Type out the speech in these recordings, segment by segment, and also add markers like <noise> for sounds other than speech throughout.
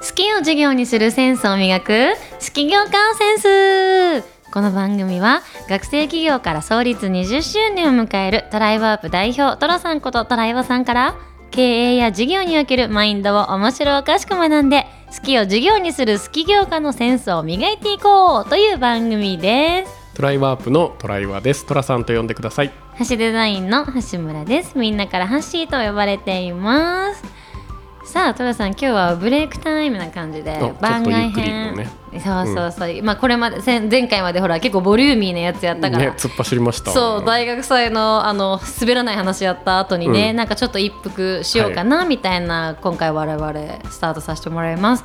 好きを授業にするセンスを磨く好き業界センス。この番組は学生企業から創立20周年を迎えるトライワープ代表トラさんことトライワさんから経営や事業におけるマインドを面白おかしく学んで好きを授業にする好き業家のセンスを磨いていこうという番組です。トライワープのトライワです。トラさんと呼んでください。橋デザインの橋村です。みんなからハッシーと呼ばれていますさあトラさん今日はブレイクタイムな感じでお番外編、そうそうそう、まあこれまで前前回までほら結構ボリューミーなやつやったから、ね突っ走りました。そう大学祭のあの滑らない話やった後にね、うん。なんかちょっと一服しようかなみたいな、今回我々スタートさせてもらいます。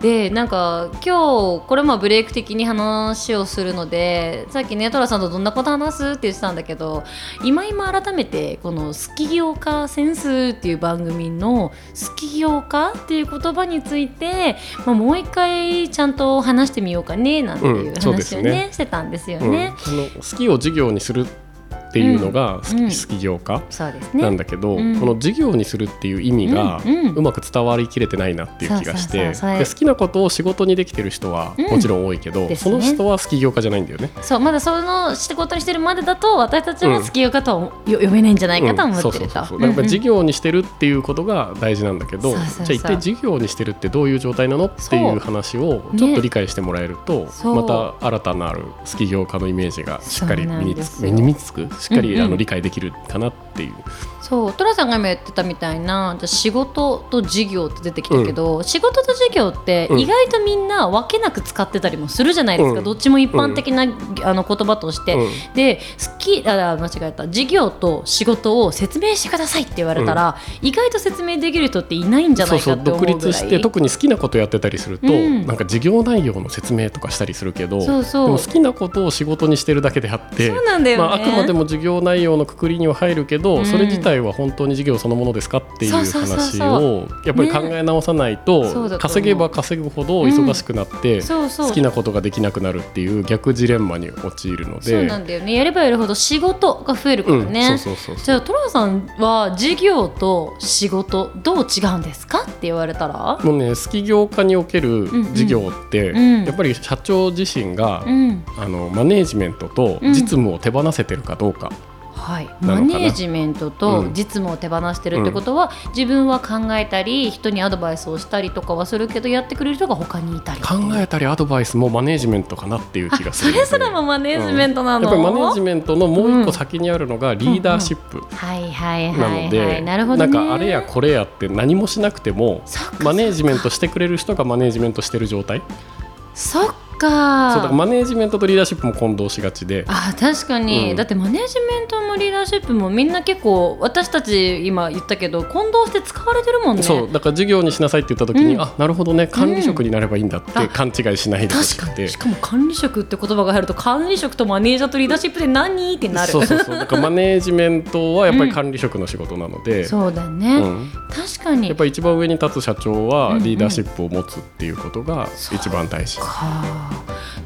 でなんか今日これもブレイク的に話をするのでさっきねトラさんとどんなこと話すって言ってたんだけど今今改めてこの「好き業家センス」っていう番組の「好き業家」っていう言葉について、まあ、もう一回ちゃんと話してみようかねなんていううんそうです話をね,、ねしてたんですようんね。あの好きを授業にするっていうのが好き,、うん。好き業家なんだけど、うん。この授業にするっていう意味がうまく伝わりきれてないなっていう気がして好きなことを仕事にできてる人はうん。もちろん多いけど、その人は好き業家じゃないんだよね。そうまだその仕事にしてるまでだと私たちは好きよかとはよ読めないんじゃないかと思ってると。だからやっぱり授業にしてるっていうことが大事なんだけど、じゃあ一体授業にしてるってどういう状態なのっていう話をちょっと理解してもらえると、また新たなる好き業家のイメージがしっかり身につく？しっかり、あの理解できるかなっていう。そうトラさんが今言ってたみたいなじゃあ仕事と授業って出てきたけど、仕事と授業ってうん。意外とみんな分けなく使ってたりもするじゃないですか、うん。どっちも一般的な、あの言葉として。うん。で好きあ間違えた。授業と仕事を説明してくださいって言われたら、意外と説明できる人っていないんじゃないかって思うぐらい。独立して特に好きなことやってたりすると、うん。なんか授業内容の説明とかしたりするけどそうそう。好きなことを仕事にしてるだけであってそうなんだよね、まあ、あくまでも授業内容のくくりには入るけど、うん。それ自体は本当に授業そのものですかっていう話をやっぱり考え直さないと、稼げば稼ぐほど忙しくなって、好きなことができなくなるっていう逆ジレンマに陥るので。そうなんだよね。やればやるほど仕事が増えるからね、うん、そうそうそうじゃあトラさんは事業と仕事どう違うんですかって言われたら？もうね好き業界における事業って、うん。やっぱり社長自身が、うん。あのマネージメントとうん。実務を手放せてるかどうか、はい、マネージメントとうん。実務を手放してるってことは、自分は考えたり人にアドバイスをしたりとかはするけどやってくれる人が他にいたり。考えたりアドバイスもマネージメントかなっていう気がすそるのでれすらもマネージメントなの、やっぱりマネージメントのもう一個先にあるのがリーダーシップはいはいなので、いなるほどね。んかあれやこれやって何もしなくてもマネージメントしてくれる人がマネージメントしてる状態。そっか。そうだからマネージメントとリーダーシップも混同しがちで。あ確かに、うん。だってマネージメントもリーダーシップもみんな結構私たち今言ったけど混同して使われてるもんね。そうだから授業にしなさいって言った時に、うん。あなるほどね管理職になればいいんだってあ勘違いしないでほし確かくて。にしかも管理職って言葉が入ると管理職とマネージャーとリーダーシップで何ってなる。そうそうそう。だからマネージメントはやっぱり管理職の仕事なので、<laughs> そうだね、うん。確かに。やっぱり一番上に立つ社長うんうん。はリーダーシップを持つっていうことが一番大事。か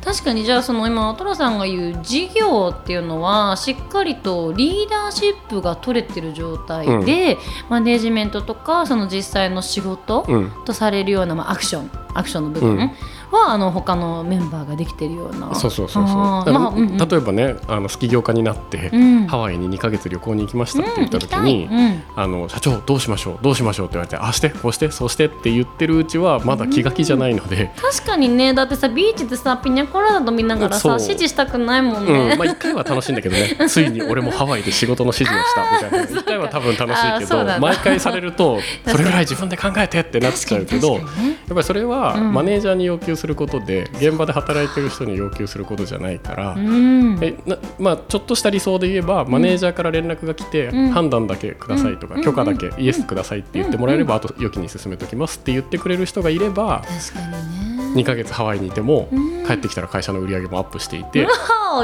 確かにじゃあその今トラさんが言う事業っていうのはしっかりとリーダーシップが取れてる状態で、マネージメントとかその実際の仕事うん。とされるような、まあ、アクションアクションの部分うんは、あの他のメンバーができてるような。そうそうそうそう。まあうんうん。例えばね、あのスキ業家になって、うん。ハワイに2ヶ月旅行に行きましたって言った時うんに、行きたい。うんあの社長どうしましょう？どうしましょう？って言われてああしてこうしてそうしてって言ってるうちはまだ気が気じゃないので、確かにねだってさビーチでさピニャコラーダ飲みながらさ指示したくないもんうん。ね、まあ一回は楽しいんだけどね。<laughs> ついに俺もハワイで仕事の指示をしたみたいな。<laughs> 一回は多分楽しいけど毎回されると <laughs> それぐらい自分で考えてってなっちゃうけどやっぱりそれはうん。マネージャーに要求することで現場で働いてる人に要求することじゃないから。うん。えなまあ、ちょっとした理想で言えば、マネージャーから連絡が来て、うん。判断だけくださいとか、うん。許可だけ、うん。イエスくださいって言ってもらえれば、あと良きに進めときますって言ってくれる人がいれば確かにね。2ヶ月ハワイにいても、うん。帰ってきたら会社の売り上げもアップしていて、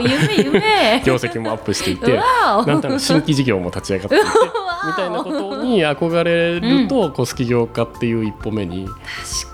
夢夢。<laughs> 業績もアップしていて <laughs> なんたら新規事業も立ち上がっていて <laughs> みたいなことに憧れると、こう好き業家っていう一歩目に。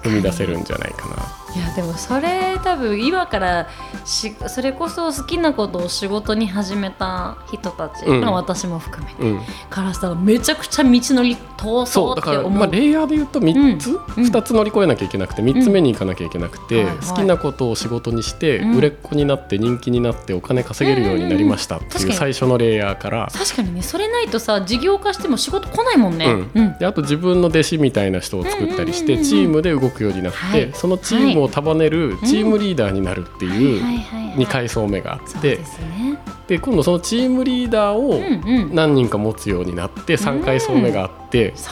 踏み出せるんじゃないかな。いやでもそれ多分今からしそれこそ好きなことを仕事に始めた人たち、うん。まあ私も含めて、うん、からしたらめちゃくちゃ道のり遠そそううだから、って思う。まあ、レイヤーで言うと3つ、うん。2つ乗り越えなきゃいけなくて3つ目に行かなきゃいけなくて、はいはい。好きなことを仕事にして、うん。売れっ子になって人気になってお金稼げるようになりましたっていううんうんうん。最初のレイヤーから。確かにねそれないとさ事業化しても仕事来ないもんね、うん。うん。であと自分の弟子みたいな人を作ったりして、うんうんうんうん。チームで動くようになって、はい。そのチームを束ねるチームリーダーになるっていうはいはいはい。2階層目があって、で今度そのチームリーダーを何人か持つようになって3階層目があって、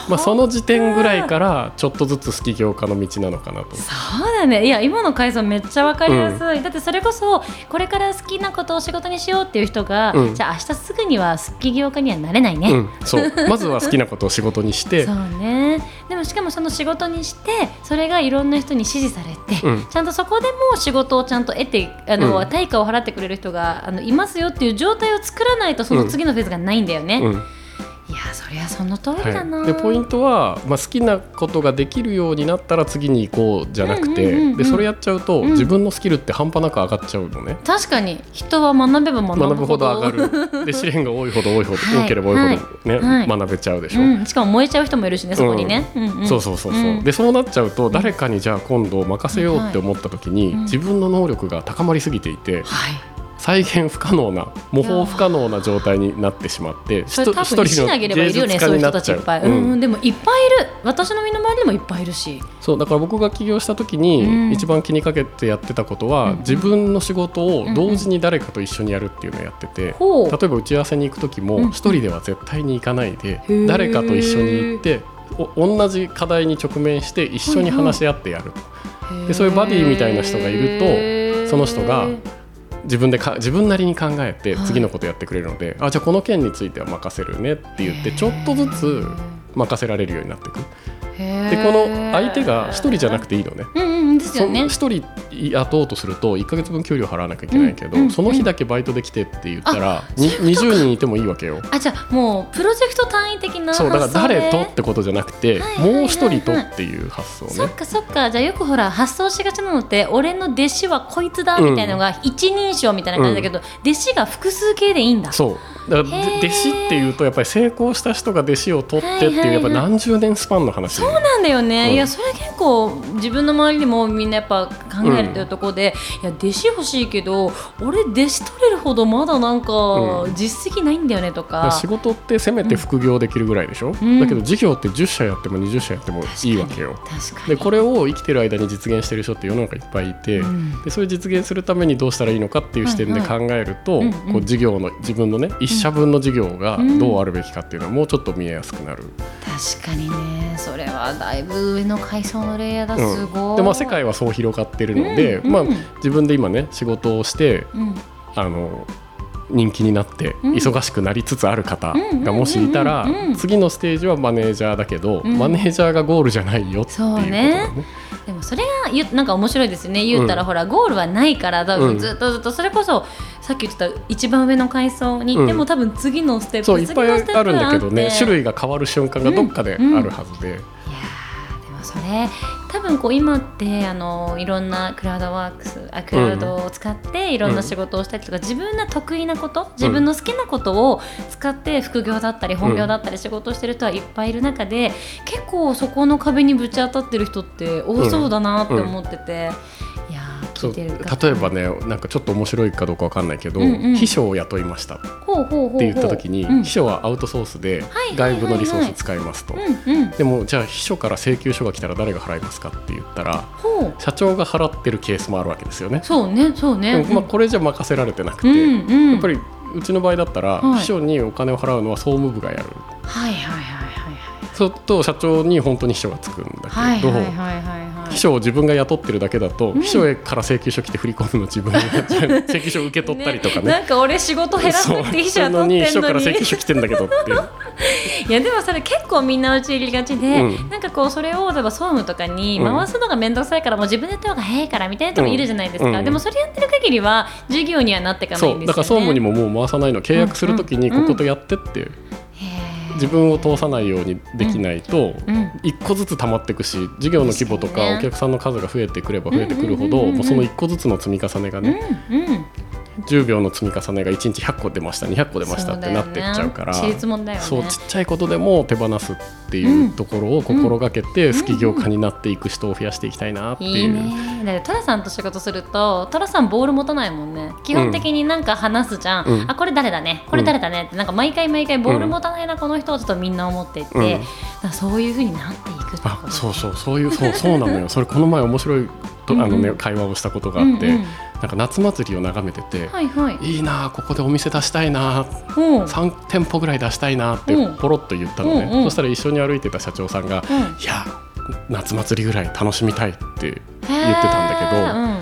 まあ、その時点ぐらいからちょっとずつ好き業家の道なのかなと。そうだね。いや今の回想めっちゃわかりやすい、だってそれこそこれから好きなことを仕事にしようっていう人が、うん。じゃあ明日すぐには好き業家にはなれないね、うん、そう。まずは好きなことを仕事にして。<laughs> そうね。でもしかもその仕事にしてそれがいろんな人に支持されて、うん。ちゃんとそこでも仕事をちゃんと得てあの、うん。対価を払ってくれる人があのいますよっていう状態を作らないとその次のフェーズがないんだよね、うんいやそりゃその通りだな、はい、でポイントは、まあ、好きなことができるようになったら次に行こうじゃなくて、でそれやっちゃうと、うん。自分のスキルって半端なく上がっちゃうのね。確かに。人は学べば学ぶほど。上がる。で <laughs> 試練が多いほど多いほど、はい。多ければ多いほど、ねはい。学べちゃうでしょ、うん、しかも燃えちゃう人もいるしねそこにね、そうそうそうそう、うん。でそうなっちゃうと誰かにじゃあ今度任せようって思った時に、うん。自分の能力が高まりすぎていて、はい再現不可能な模倣不可能な状態になってしまってそれ多分石投げればいるよねそういう人たちいっぱい、うん。うん、でもいっぱいいる。私の身の回りでもいっぱいいるし。そうだから僕が起業した時に、うん。一番気にかけてやってたことは、うん。自分の仕事を同時に誰かと一緒にやるっていうのをやってて、ほう。例えば打ち合わせに行く時うん。も一人では絶対に行かないで、ー。誰かと一緒に行ってお同じ課題に直面して一緒に話し合ってやる、でそういうバディみたいな人がいるとその人が自分でか自分なりに考えてはい次のことやってくれるので、あじゃあこの件については任せるねって言ってちょっとずつ任せられるようになっていく。ででこの相手が一人じゃなくていいのね。うんうんですよね。その一人雇おうとすると1か月分給料払わなきゃいけないけど、うんうんその日だけバイトで来てって言ったら、にそういうことか20人いてもいいわけよ。あじゃあもうプロジェクト単位的なそうだから誰とでってことじゃなくて、はいはいはいはい。もう一人とっていう発想ね。そっかそっか。じゃあよくほら発想しがちなのって俺の弟子はこいつだみたいなのが一人称みたいな感じだけど、弟子が複数形でいいんだ。そうだから弟子っていうとやっぱり成功した人が弟子を取ってっていう、やっぱ何十年スパンの話。そうなんだよね、うん。いやそれ結構自分の周りでもみんなやっぱ考えるっていうところで、いや弟子欲しいけど俺弟子取れるほどまだなんかうん。実績ないんだよねとだからか、仕事ってせめて副業できるぐらいでしょ、ん。だけど事業って10社やっても20社やってもいいわけよ。でこれを生きてる間に実現してる人って世の中いっぱいいて、うん。でそれ実現するためにどうしたらいいのかっていう視点で考えると、うんうん。こう事業の自分のね一社分の事業がうん。どうあるべきかっていうのはもうちょっと見えやすくなる、確かにね。それはだいぶ上の階層のレイヤーだ。うんすごい、でまあ世界はそう広がってるので、うんうんまあ、自分で今ね仕事をしてうん。あの人気になってうん。忙しくなりつつある方うんがもしいたらうん。うんうんうん。次のステージはマネージャーだけど、うん。マネージャーがゴールじゃないよっていうことだね。でもそれが言うなんか面白いですよね。言ったら、うんほらゴールはないから多うん。分ずっとずっとそれこそさっき言ってた一番上の階層に行っても、うん。多分次のステップそういっぱいあるんだけどね。種類類が変わる瞬間がどっかであるはずで、それ。多分こう今ってあのいろんなクラウドワークスあクラウドを使っていろんな仕事をしたりとか、自分の得意なこと自分の好きなことを使って副業だったり本業だったり仕事をしてる人はいっぱいいる中で、結構そこの壁にぶち当たってる人って多そうだなって思ってて、いや聞いてる方。例えばねなんかちょっと面白いかどうかわかんないけど、うんうん。秘書を雇いました。って言った時に、うん。秘書はアウトソースではい外部のリソース使いますと。でもじゃあ秘書から請求書が来たら誰が払いますかって言ったら社長が払ってるケースもあるわけですよね。そうねそうね。まあこれじゃ任せられてなくて、うんうん。やっぱりうちの場合だったら、はい。秘書にお金を払うのは総務部がやる。はいはいはいはいそうすると社長に本当に秘書がつくんだけど、はいはいはいはい秘書を自分が雇ってるだけだと、うん。秘書へから請求書来て振り込むの自分が <laughs> 請求書受け取ったりとかね。なんか俺仕事減らすって秘書は取ってんのに。秘書から請求書来てんだけどっていやでもそれ結構みんなうち入りがちで、うん。なんかこうそれを例えば総務とかに回すのが面倒くさいからもう自分でやった方が早いからみたいな人もいるじゃないですか、うん。うんでもそれやってる限りは授業にはなっていかないんですよね。そう。だから総務にももう回さないの。契約するときにうん。うん。こことやってって、へ自分を通さないようにできないと、うん。一個ずつ溜まっていくし事業の規模と確かお客さんの数が増えてくれば増えてくるほどその一個ずつの積み重ねがね、10秒の積み重ねが1日100個出ました。200個出ましたってなってっちゃうから。そうね。そうちっちゃいことでも手放すっていうところを心がけて好き業家になっていく人を増やしていきたいなっていう。いいね。だってトラさんと仕事するとトラさんボール持たないもんね。基本的になんか話すじゃん、うん。あこれ誰だね？これ誰だね？ってなんか毎回毎回ボール持たないな、この人をちょっとみんな思っていて、そういうふうになっていくあそうそうそういうそうそうなのよ。それこの前面白いとあの、ねうん。うん会話をしたことがあって、うんうんなんか夏祭りを眺めてて、はいはい。いいなあここでお店出したいなあうん。3店舗ぐらい出したいなってうん。ポロッと言ったのね、うんうん。そしたら一緒に歩いてた社長さんがうん「いや夏祭りぐらい楽しみたい」って言ってたんだ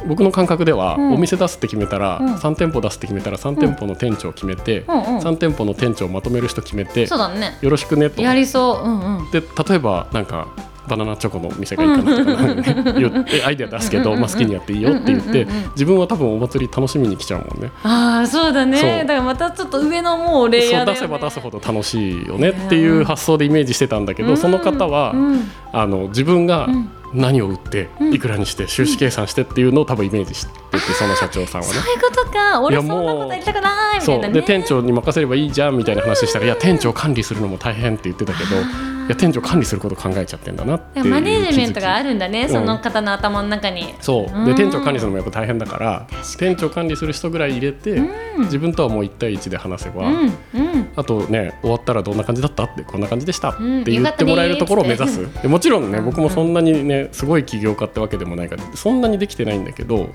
けど、僕の感覚では、うん。お店出すって決めたら、うん。3店舗出すって決めたら3店舗の店長を決めて、うんうん3店舗の店長をまとめる人決めて、そうだね。よろしくねと。やりそう。うんうん。で例えばなんかバナナチョコの店がいいかなとか、ね、言ってアイデア出すけど、まあ、好きにやっていいよって言って、自分は多分お祭り楽しみに来ちゃうもんね。ああそうだね。だからまたちょっと上のもうレイヤーだよ、ね、出せば出すほど楽しいよねっていう発想でイメージしてたんだけど、うん。その方は、うん。あの自分がうん。何を売って、うん。いくらにして収支計算してっていうのを多分イメージしてて、その社長さんはね。そう。いうことか。俺そんなことやりたくないみたそいうなね。で店長に任せればいいじゃんみたいな話したら、いや店長管理するのも大変って言ってたけどいや店長管理すること考えちゃってんだなってマネージメントがあるるんだね、ん。その方の頭の中に。そう。うん。で店長管理するのもやっぱ大変だから店長管理する人ぐらい入れて、うん。自分とはもう1対1で話せば、うんうん。あとね終わったらどんな感じだった？ってこんな感じでした？ってうん言ってもらえるところを目指す、よでもちろんねうん。僕もそんなにねすごい起業家ってわけでもないからそんなにできてないんだけど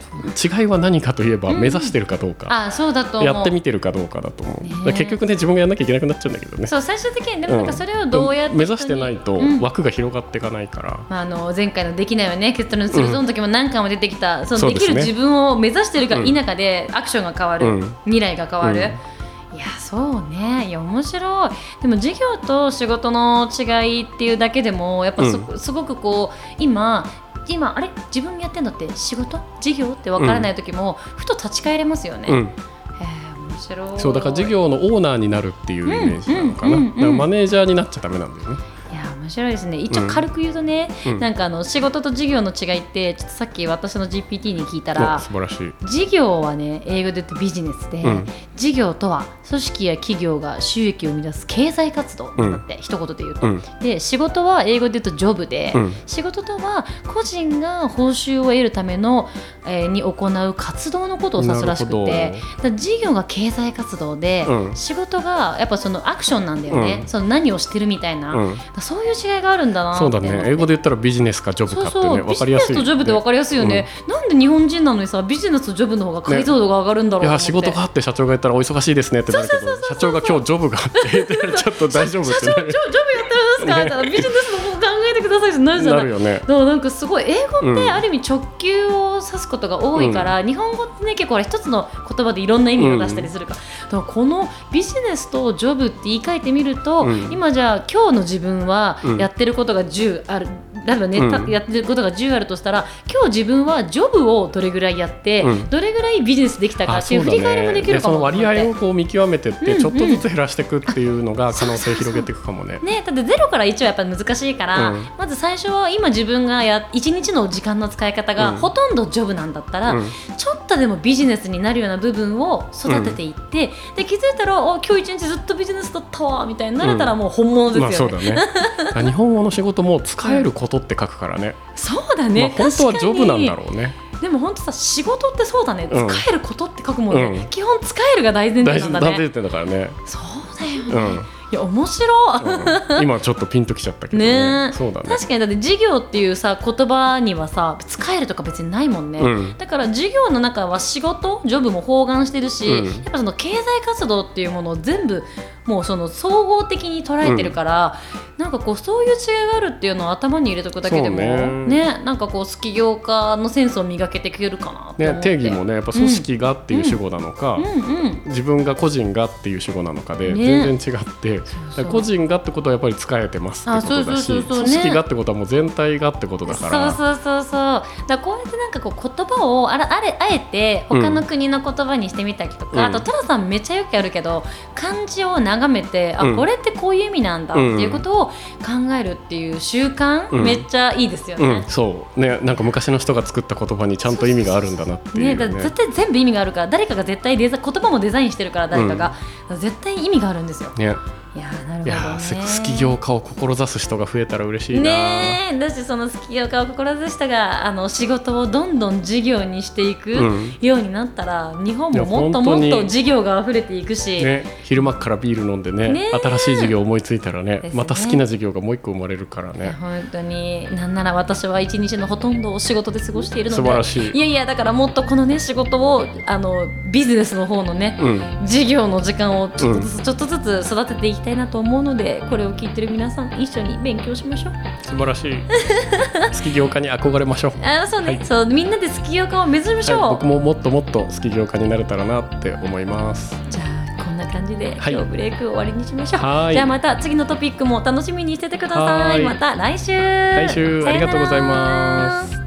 違いは何かといえばうん。目指してるかどうか、あそうだとやってみてるかどうかだと思う、結局ね自分がやんなきゃいけなくなっちゃうんだけどね。そう最終的にでもなんかそれをどうやって、ん目指してないとうん。枠が広がっていかないから、まあ、あの前回の「できないよね。結論するぞ」の時も何回も出てきた、そのできる自分を目指してるか否かでアクションが変わる、うん。未来が変わる、うん。いやそうね。いや面白い。でも事業と仕事の違いっていうだけでもやっぱす,、すごくこう今今あれ？自分やってんのって？仕事？事業って分からない時も、ふと立ち返れますよね、うん、面白い。そうだから事業のオーナーになるっていうイメージなのかな、マネージャーになっちゃダメなんだよね。面白いですね。一応軽く言うとね、うん。なんかあの仕事と事業の違いってちょっとさっき私の GPT に聞いたおら素晴らしい。事業はね英語で言ってビジネスで、うん。事業とは組織や企業が収益を生み出す経済活動だって、一言で言うと、うん。で仕事は英語で言うとジョブで、うん。仕事とは個人が報酬を得るための、えーに行う活動のことを指すらしくて事業が経済活動で、うん。仕事がやっぱそのアクションなんだよね、うん。その何をしてるみたいな、うん。だからそういう違いがあるんだなそうだね。英語で言ったらビジネスかジョブかってね分かりやすい、ビジネスとジョブって分かりやすいよね、なん。で日本人なのにさビジネスとジョブの方が解像度が上がるんだろうと思って、いや仕事があって社長が言ったらお忙しいですねってなるけど社長が今日ジョブがあって <laughs> ちょっと大丈夫ってなる社長ジョブやってるんですか、みたいなビジネスのださいじゃないじゃなないるよね。だからなんかすごい英語っうん。てある意味直球を指すことが多いから、日本語ってね結構一つの言葉でいろんな意味を出したりするから,、だからこのビジネスとジョブって言い換えてみると、うん。今じゃあ今日の自分はうん。やってることが10ある。例えばね、たうん。やってることが10あるとしたら今日自分はジョブをどれぐらいやって、うん。どれぐらいビジネスできたかあっていう振り返りもできるかも。その割合ををこう見極めてってうんちょっとずつ減らしていくっていうのが可能性広げていくかもね。ね、だって0から1はやっぱり難しいから、うん。まず最初は今自分がや1日の時間の使い方がうん。ほとんどジョブなんだったら、うん。ちょっとでもビジネスになるような部分を育てていって、で気づいたらお今日一日ずっとビジネスだったわみたいになれたらもう本物まあですよね。そうだね。<laughs> あ日本語の仕事も使えることって書くからね。そうだね、まあ本当はジョブなんだろうね。にでも本当さ仕事ってそうだね、うん。使えることって書くもんね、うん。基本使えるが大前大提なんだね。事大前提だからね。そうだよね、うん。いや面白い、うん。今ちょっとピンときちゃったけどね。ね。そうだね。確かにだって事業っていうさ言葉にはさ使えるとか別にないもんね、うん。だから事業の中は仕事ジョブも包含してるし、うん。やっぱその経済活動っていうものを全部もうその総合的に捉えてるから、なんかこうそういう違いがあるっていうのを頭に入れとくだけでもね。ねなんかこう起業家のセンスを磨けていけるかなって思ねって、定義もねやっぱ組織がっていう主語なのか。うん。うん自分が個人がっていう主語なのかでね。全然違って、そうだから個人がってことはやっぱり使えてますってことだし組織がってことはもう全体がってことだから。そうそうそうそう。だこうやってなんかこう言葉をあらあれあえて他の国の言葉にしてみたりとか、うん。あとトラさんめっちゃよくやるけど漢字を眺めて、うん。あこれってこういう意味なんだっていうことを考えるっていう習慣、うん。めっちゃいいですようん。ね。そう。ねなんか昔の人が作った言葉にちゃんと意味があるんだなっていうね、ねだ絶対全部意味があるから誰かが絶対デザ言葉もデザインしてるから誰かが、絶対意味があるんですよ。ねいやーなるほいやどね。業家を志す人が増えたら嬉しいな、ねえだしその好き業家を志したがあの仕事をどんどん事業にしていくうん。ようになったら、日本いやももっともっと事業が溢れていくし、ね、昼間っからビール飲んでねね新しい事業思いついたらねね。また好きな事業がもう一個生まれるからね。本当に。なんなら私は一日のほとんどを仕事で過ごしているので。素晴らしい。いやいやだからもっとこのね仕事をあのビジネスの方のね、うん。事業の時間をちょっとずつ、ちょっとずつ育てていきたいなと思うのでこれを聞いてる皆さん一緒に勉強しましょう。素晴らしい。<laughs> 好き業家に憧れましょう。あそうね、はい。そうみんなで好き業家を目指しましょう、はい、僕ももっともっと好き業家になれたらなって思います。じゃあこんな感じで、はい。今日ブレイク終わりにしましょう。はい。じゃあまた次のトピックも楽しみにしててくださはい。いまた来週。来週。ありがとうございます